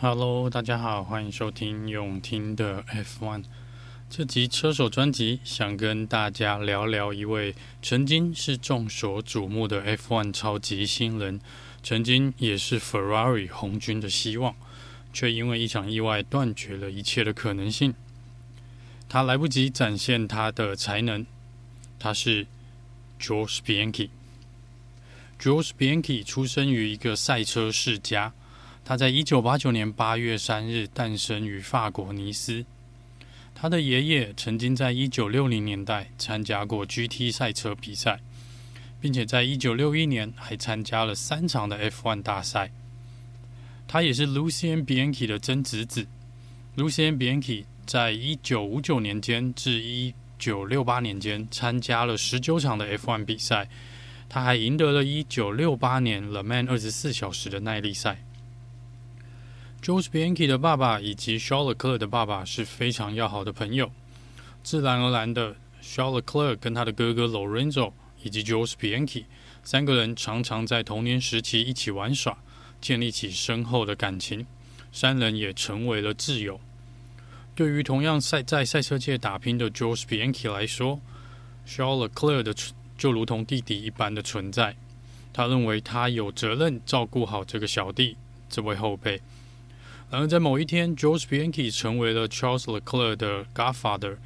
Hello，大家好，欢迎收听永听的 F1。这集车手专辑想跟大家聊聊一位曾经是众所瞩目的 F1 超级新人，曾经也是 Ferrari 红军的希望，却因为一场意外断绝了一切的可能性。他来不及展现他的才能。他是 Jules Bianchi。Jules Bianchi 出生于一个赛车世家。他在一九八九年八月三日诞生于法国尼斯。他的爷爷曾经在一九六零年代参加过 GT 赛车比赛，并且在一九六一年还参加了三场的 F1 大赛。他也是 Lucien Bianchi 的曾侄子。Lucien Bianchi 在一九五九年间至一九六八年间参加了十九场的 F1 比赛，他还赢得了一九六八年 Le Mans 二十四小时的耐力赛。Jules Bianchi 的爸爸以及 Charles Leclerc 的爸爸是非常要好的朋友，自然而然的，Charles Leclerc 跟他的哥哥 Lorenzo 以及 Jules Bianchi 三个人常常在童年时期一起玩耍，建立起深厚的感情，三人也成为了挚友。对于同样赛在赛车界打拼的 Jules Bianchi 来说，Charles Leclerc 的就如同弟弟一般的存在，他认为他有责任照顾好这个小弟，这位后辈。然而，在某一天，George Bianchi 成为了 Charles Leclerc 的 Godfather。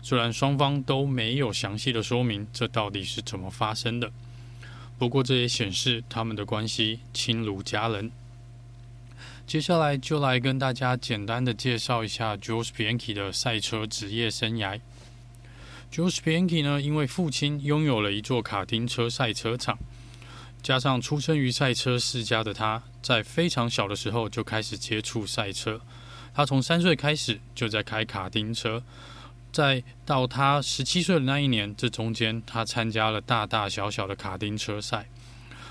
虽然双方都没有详细的说明这到底是怎么发生的，不过这也显示他们的关系亲如家人。接下来就来跟大家简单的介绍一下 George Bianchi 的赛车职业生涯。George Bianchi 呢，因为父亲拥有了一座卡丁车赛车场。加上出生于赛车世家的他，在非常小的时候就开始接触赛车。他从三岁开始就在开卡丁车，在到他十七岁的那一年，这中间他参加了大大小小的卡丁车赛。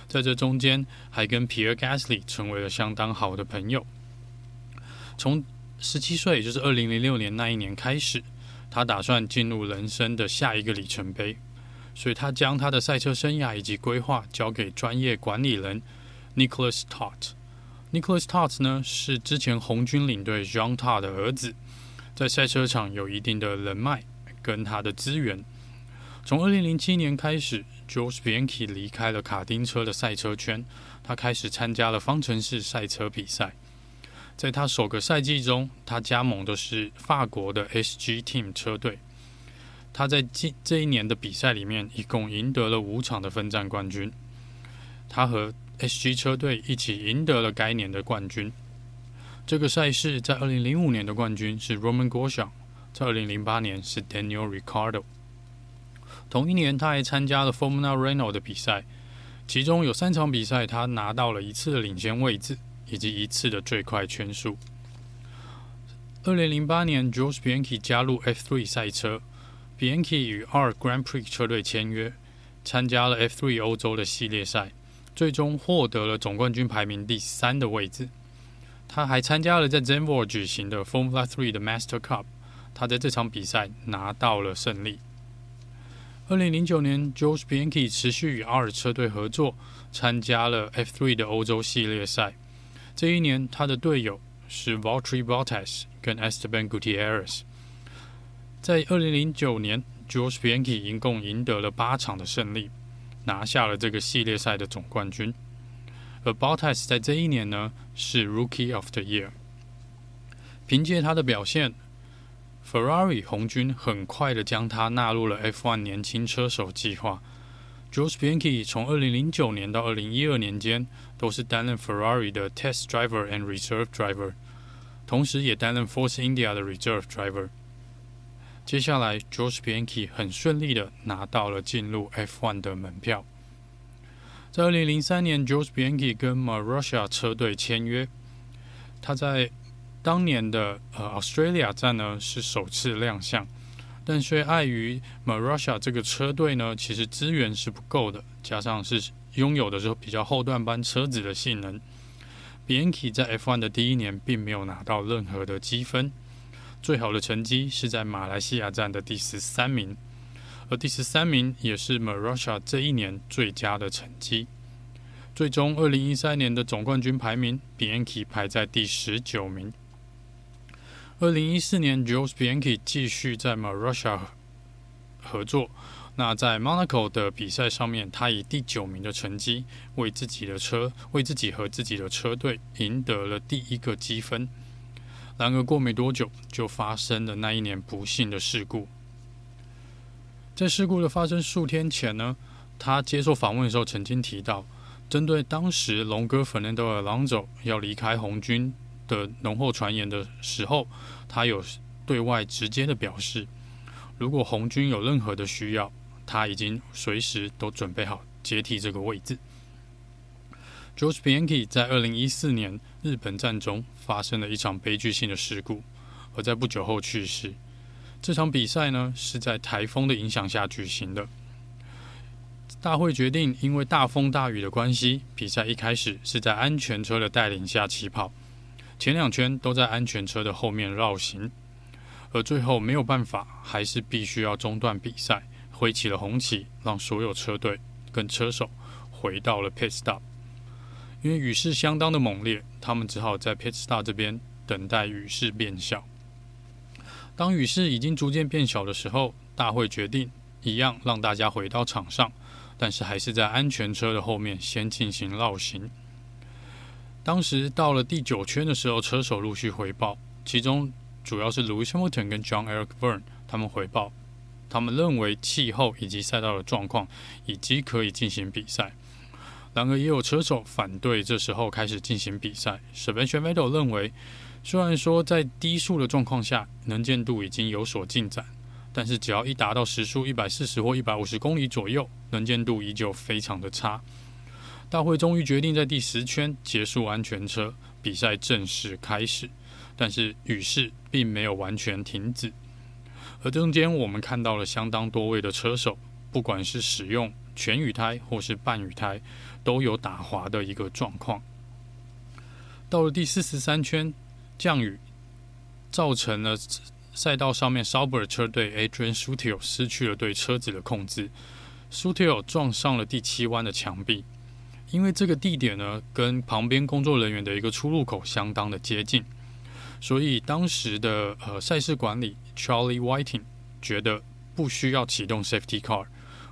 在这中间，还跟皮尔·加斯利成为了相当好的朋友。从十七岁，也就是二零零六年那一年开始，他打算进入人生的下一个里程碑。所以他将他的赛车生涯以及规划交给专业管理人 Nicholas Todt。Nicholas Todt 呢，是之前红军领队 John Todt 的儿子，在赛车场有一定的人脉跟他的资源。从二零零七年开始，Jules Bianchi 离开了卡丁车的赛车圈，他开始参加了方程式赛车比赛。在他首个赛季中，他加盟的是法国的 SG Team 车队。他在这这一年的比赛里面，一共赢得了五场的分站冠军。他和 SG 车队一起赢得了该年的冠军。这个赛事在二零零五年的冠军是 Roman g o s h a n 在二零零八年是 Daniel Ricardo。同一年，他还参加了 Formula Renault 的比赛，其中有三场比赛他拿到了一次的领先位置，以及一次的最快圈速。二零零八年，George Bianchi 加入 F3 赛车。Bianchi 与 R Grand Prix 车队签约，参加了 F3 欧洲的系列赛，最终获得了总冠军排名第三的位置。他还参加了在 Zandvoort 举行的 Formula 3的 Master Cup，他在这场比赛拿到了胜利。二零零九年，Jules Bianchi 持续与 R 车队合作，参加了 F3 的欧洲系列赛。这一年，他的队友是 Valtteri Bottas 跟 Esteban Gutierrez。在二零零九年，George Bianchi 一共赢得了八场的胜利，拿下了这个系列赛的总冠军。而 Bottas 在这一年呢，是 Rookie of the Year。凭借他的表现，Ferrari 红军很快的将他纳入了 F1 年轻车手计划。George Bianchi 从二零零九年到二零一二年间，都是担任 Ferrari 的 Test Driver and Reserve Driver，同时也担任 Force India 的 Reserve Driver。接下来，Jules Bianchi 很顺利的拿到了进入 F1 的门票。在二零零三年，Jules Bianchi 跟 Marussia 车队签约。他在当年的呃 Australia 站呢是首次亮相，但却碍于 Marussia 这个车队呢其实资源是不够的，加上是拥有的是比较后段班车子的性能，Bianchi 在 F1 的第一年并没有拿到任何的积分。最好的成绩是在马来西亚站的第十三名，而第十三名也是 Marussia 这一年最佳的成绩。最终，二零一三年的总冠军排名，Bianchi 排在第十九名。二零一四年，Jules Bianchi 继续在 Marussia 合作。那在 Monaco 的比赛上面，他以第九名的成绩为自己的车、为自己和自己的车队赢得了第一个积分。然而过没多久，就发生了那一年不幸的事故。在事故的发生数天前呢，他接受访问的时候曾经提到，针对当时龙哥 Fernando Alonso 要离开红军的浓厚传言的时候，他有对外直接的表示，如果红军有任何的需要，他已经随时都准备好接替这个位置。George Bianchi 在二零一四年日本站中发生了一场悲剧性的事故，而在不久后去世。这场比赛呢，是在台风的影响下举行的。大会决定，因为大风大雨的关系，比赛一开始是在安全车的带领下起跑，前两圈都在安全车的后面绕行，而最后没有办法，还是必须要中断比赛。挥起了红旗，让所有车队跟车手回到了 pit stop。因为雨势相当的猛烈，他们只好在 pit stop 这边等待雨势变小。当雨势已经逐渐变小的时候，大会决定一样让大家回到场上，但是还是在安全车的后面先进行绕行。当时到了第九圈的时候，车手陆续回报，其中主要是 Lewis Hamilton 跟 John Eric Vern 他们回报。他们认为气候以及赛道的状况以及可以进行比赛，然而也有车手反对这时候开始进行比赛。Sebastian Vettel 认为，虽然说在低速的状况下能见度已经有所进展，但是只要一达到时速一百四十或一百五十公里左右，能见度依旧非常的差。大会终于决定在第十圈结束安全车，比赛正式开始，但是雨势并没有完全停止。而中间，我们看到了相当多位的车手，不管是使用全雨胎或是半雨胎，都有打滑的一个状况。到了第四十三圈，降雨造成了赛道上面 Sauber 车队 Adrian Sutil 失去了对车子的控制，Sutil 撞上了第七弯的墙壁。因为这个地点呢，跟旁边工作人员的一个出入口相当的接近。所以当时的呃赛事管理 Charlie Whiting 觉得不需要启动 Safety Car，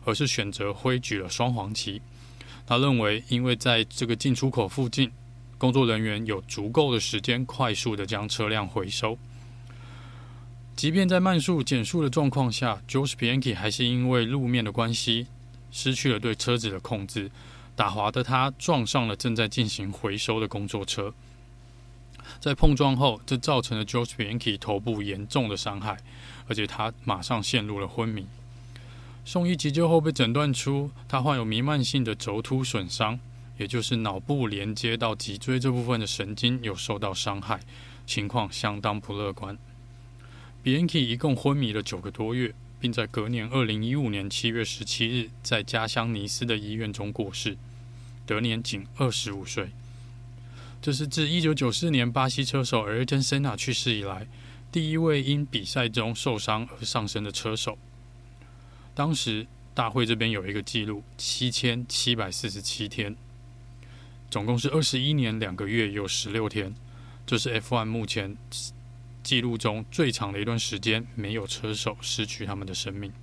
而是选择挥举了双黄旗。他认为，因为在这个进出口附近，工作人员有足够的时间快速的将车辆回收。即便在慢速减速的状况下，Jose Bianchi 还是因为路面的关系失去了对车子的控制，打滑的他撞上了正在进行回收的工作车。在碰撞后，这造成了 George Bianchi 头部严重的伤害，而且他马上陷入了昏迷。送医急救后被诊断出他患有弥漫性的轴突损伤，也就是脑部连接到脊椎这部分的神经有受到伤害，情况相当不乐观。Bianchi 一共昏迷了九个多月，并在隔年二零一五年七月十七日在家乡尼斯的医院中过世，得年仅二十五岁。这是自一九九四年巴西车手 Ayrton Senna 去世以来，第一位因比赛中受伤而丧生的车手。当时大会这边有一个记录，七千七百四十七天，总共是二十一年两个月有十六天，这是 F1 目前记录中最长的一段时间，没有车手失去他们的生命。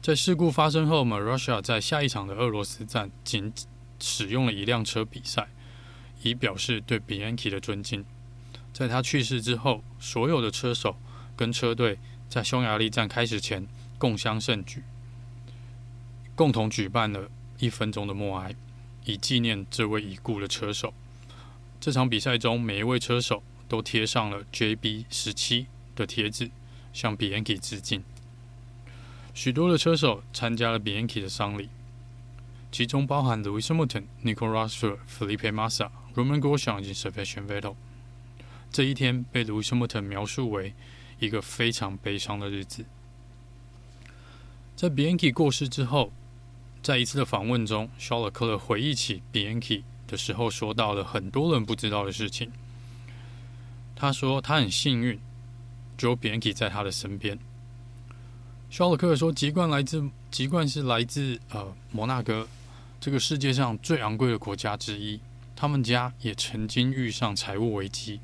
在事故发生后，Marussia 在下一场的俄罗斯站仅使用了一辆车比赛。以表示对 Bianchi 的尊敬。在他去世之后，所有的车手跟车队在匈牙利站开始前共襄盛举，共同举办了一分钟的默哀，以纪念这位已故的车手。这场比赛中，每一位车手都贴上了 JB 十七的贴纸，向 Bianchi 致敬。许多的车手参加了 Bianchi 的丧礼，其中包含 Lewis Hamilton、Nico Rosberg、Felipe Massa。Roman Grosjean 以及 Sebastian Vettel，这一天被 Lewis Hamilton 描述为一个非常悲伤的日子。在 Bianchi 过世之后，在一次的访问中，肖尔克勒回忆起 Bianchi 的时候，说到了很多人不知道的事情。他说他很幸运，只有 Bianchi 在他的身边。肖尔克勒说，籍贯来自籍贯是来自呃摩纳哥。这个世界上最昂贵的国家之一，他们家也曾经遇上财务危机。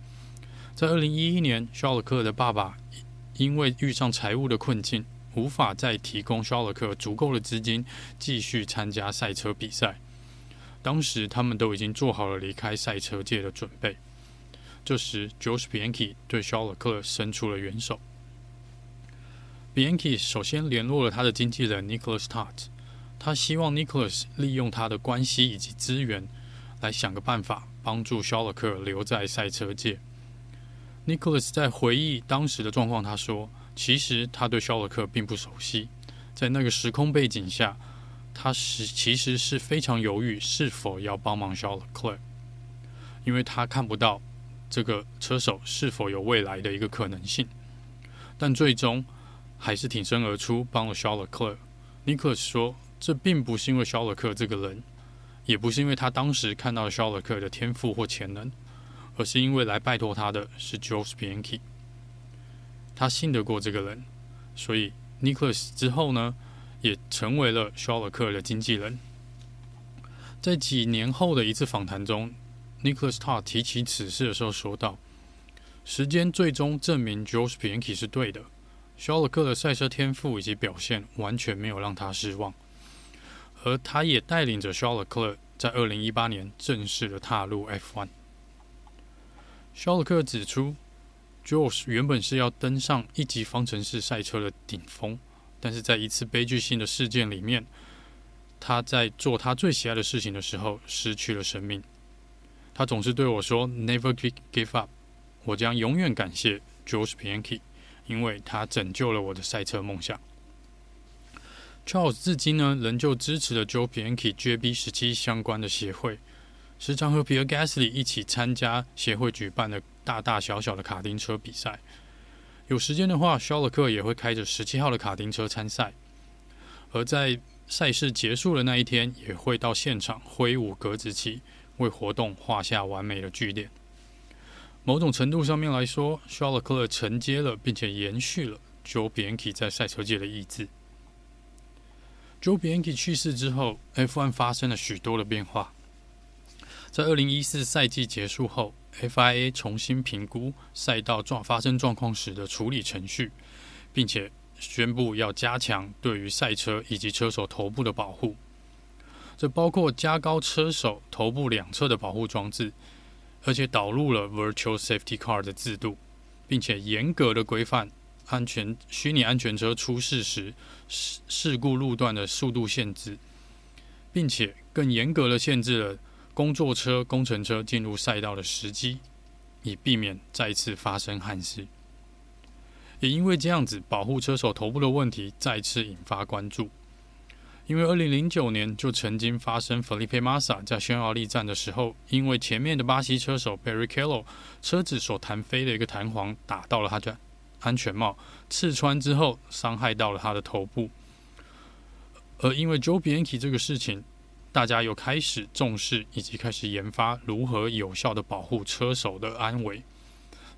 在二零一一年，肖尔克的爸爸因为遇上财务的困境，无法再提供肖尔克足够的资金继续参加赛车比赛。当时他们都已经做好了离开赛车界的准备。这时，George Bianchi 对肖尔克伸出了援手。Bianchi 首先联络了他的经纪人 Nicholas Todt，他希望 Nicholas 利用他的关系以及资源，来想个办法帮助肖尔克留在赛车界。Nicholas 在回忆当时的状况，他说：“其实他对肖尔克并不熟悉，在那个时空背景下，他是其实是非常犹豫是否要帮忙肖尔克，因为他看不到这个车手是否有未来的一个可能性。但最终还是挺身而出，帮了肖尔克。尼克说，这并不是因为肖尔克这个人，也不是因为他当时看到肖尔克的天赋或潜能。”而是因为来拜托他的是 George Bianchi，他信得过这个人，所以 Nicholas 之后呢，也成为了肖尔克的经纪人。在几年后的一次访谈中，Nicholas Todt 提起此事的时候说道：“时间最终证明 George Bianchi 是对的，肖尔克的赛车天赋以及表现完全没有让他失望，而他也带领着肖尔克在二零一八年正式的踏入 F1。”肖尔克指出，George 原本是要登上一级方程式赛车的顶峰，但是在一次悲剧性的事件里面，他在做他最喜爱的事情的时候失去了生命。他总是对我说：“Never give up。”我将永远感谢 George Bianchi，因为他拯救了我的赛车梦想。Charles 至今呢，仍旧支持了 George Bianchi JB 十七相关的协会。时常和皮尔·加斯利一起参加协会举办的大大小小的卡丁车比赛。有时间的话，肖勒克也会开着十七号的卡丁车参赛。而在赛事结束的那一天，也会到现场挥舞格子旗，为活动画下完美的句点。某种程度上面来说，肖勒克承接了并且延续了 Joe Bianchi 在赛车界的意志。Joe Bianchi 去世之后，F1 发生了许多的变化。在二零一四赛季结束后，FIA 重新评估赛道状发生状况时的处理程序，并且宣布要加强对于赛车以及车手头部的保护。这包括加高车手头部两侧的保护装置，而且导入了 Virtual Safety Car 的制度，并且严格的规范安全虚拟安全车出事时事事故路段的速度限制，并且更严格的限制了。工作车、工程车进入赛道的时机，以避免再次发生憾事。也因为这样子，保护车手头部的问题再次引发关注。因为二零零九年就曾经发生，Felipe Massa 在匈牙利站的时候，因为前面的巴西车手 Barrichello 车子所弹飞的一个弹簧打到了他的安全帽，刺穿之后伤害到了他的头部。而因为 Joe Bianchi 这个事情。大家又开始重视以及开始研发如何有效地保护车手的安危，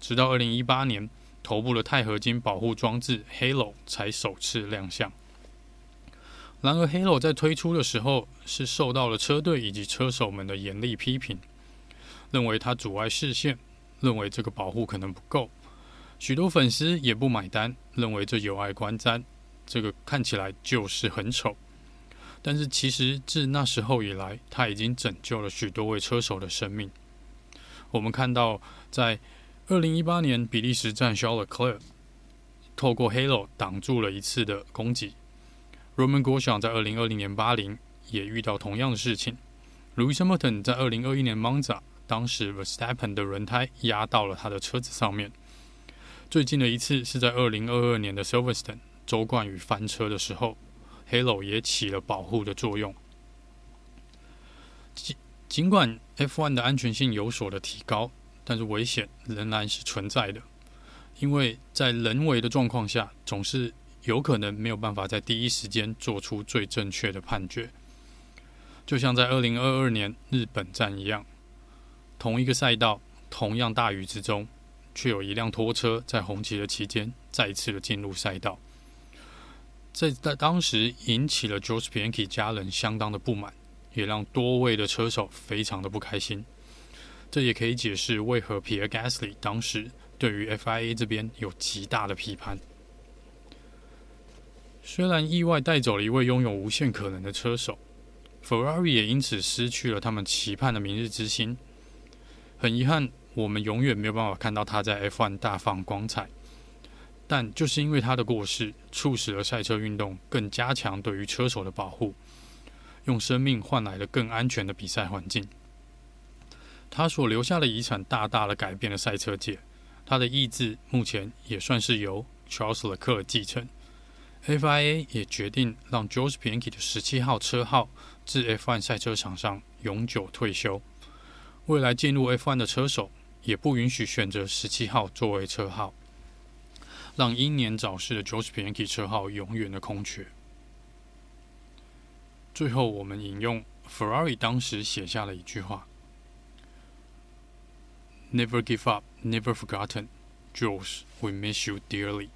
直到二零一八年，头部的钛合金保护装置 Halo 才首次亮相。然而，Halo 在推出的时候是受到了车队以及车手们的严厉批评，认为它阻碍视线，认为这个保护可能不够。许多粉丝也不买单，认为这有碍观瞻，这个看起来就是很丑。但是，其实自那时候以来，他已经拯救了许多位车手的生命。我们看到，在二零一八年比利时站，肖尔克透过 Halo 挡住了一次的攻击。Roman Grosjean 在二零二零年巴林也遇到同样的事情。Louis Hamilton 在二零二一年 Monza，当时 Verstappen 的轮胎压到了他的车子上面。最近的一次是在二零二二年的 Silverstone 周冠宇翻车的时候。Halo 也起了保护的作用。尽尽管 F1 的安全性有所的提高，但是危险仍然是存在的。因为在人为的状况下，总是有可能没有办法在第一时间做出最正确的判决。就像在二零二二年日本站一样，同一个赛道，同样大雨之中，却有一辆拖车在红旗的期间再次的进入赛道。这在当时引起了 George Bianchi 家人相当的不满，也让多位的车手非常的不开心。这也可以解释为何皮尔·加斯利当时对于 FIA 这边有极大的批判。虽然意外带走了一位拥有无限可能的车手，Ferrari 也因此失去了他们期盼的明日之星。很遗憾，我们永远没有办法看到他在 F1 大放光彩。但就是因为他的过世，促使了赛车运动更加强对于车手的保护，用生命换来了更安全的比赛环境。他所留下的遗产大大的改变了赛车界，他的意志目前也算是由 Charles Leclerc 继承。FIA 也决定让 Jules Bianchi 的十七号车号自 F1 赛车场上永久退休。未来进入 F1 的车手也不允许选择十七号作为车号，让英年早逝的 Josh Bianchi 车号永远的空缺。最后，我们引用 Ferrari 当时写下的一句话：“Never give up, never forgotten, Jules, we miss you dearly。”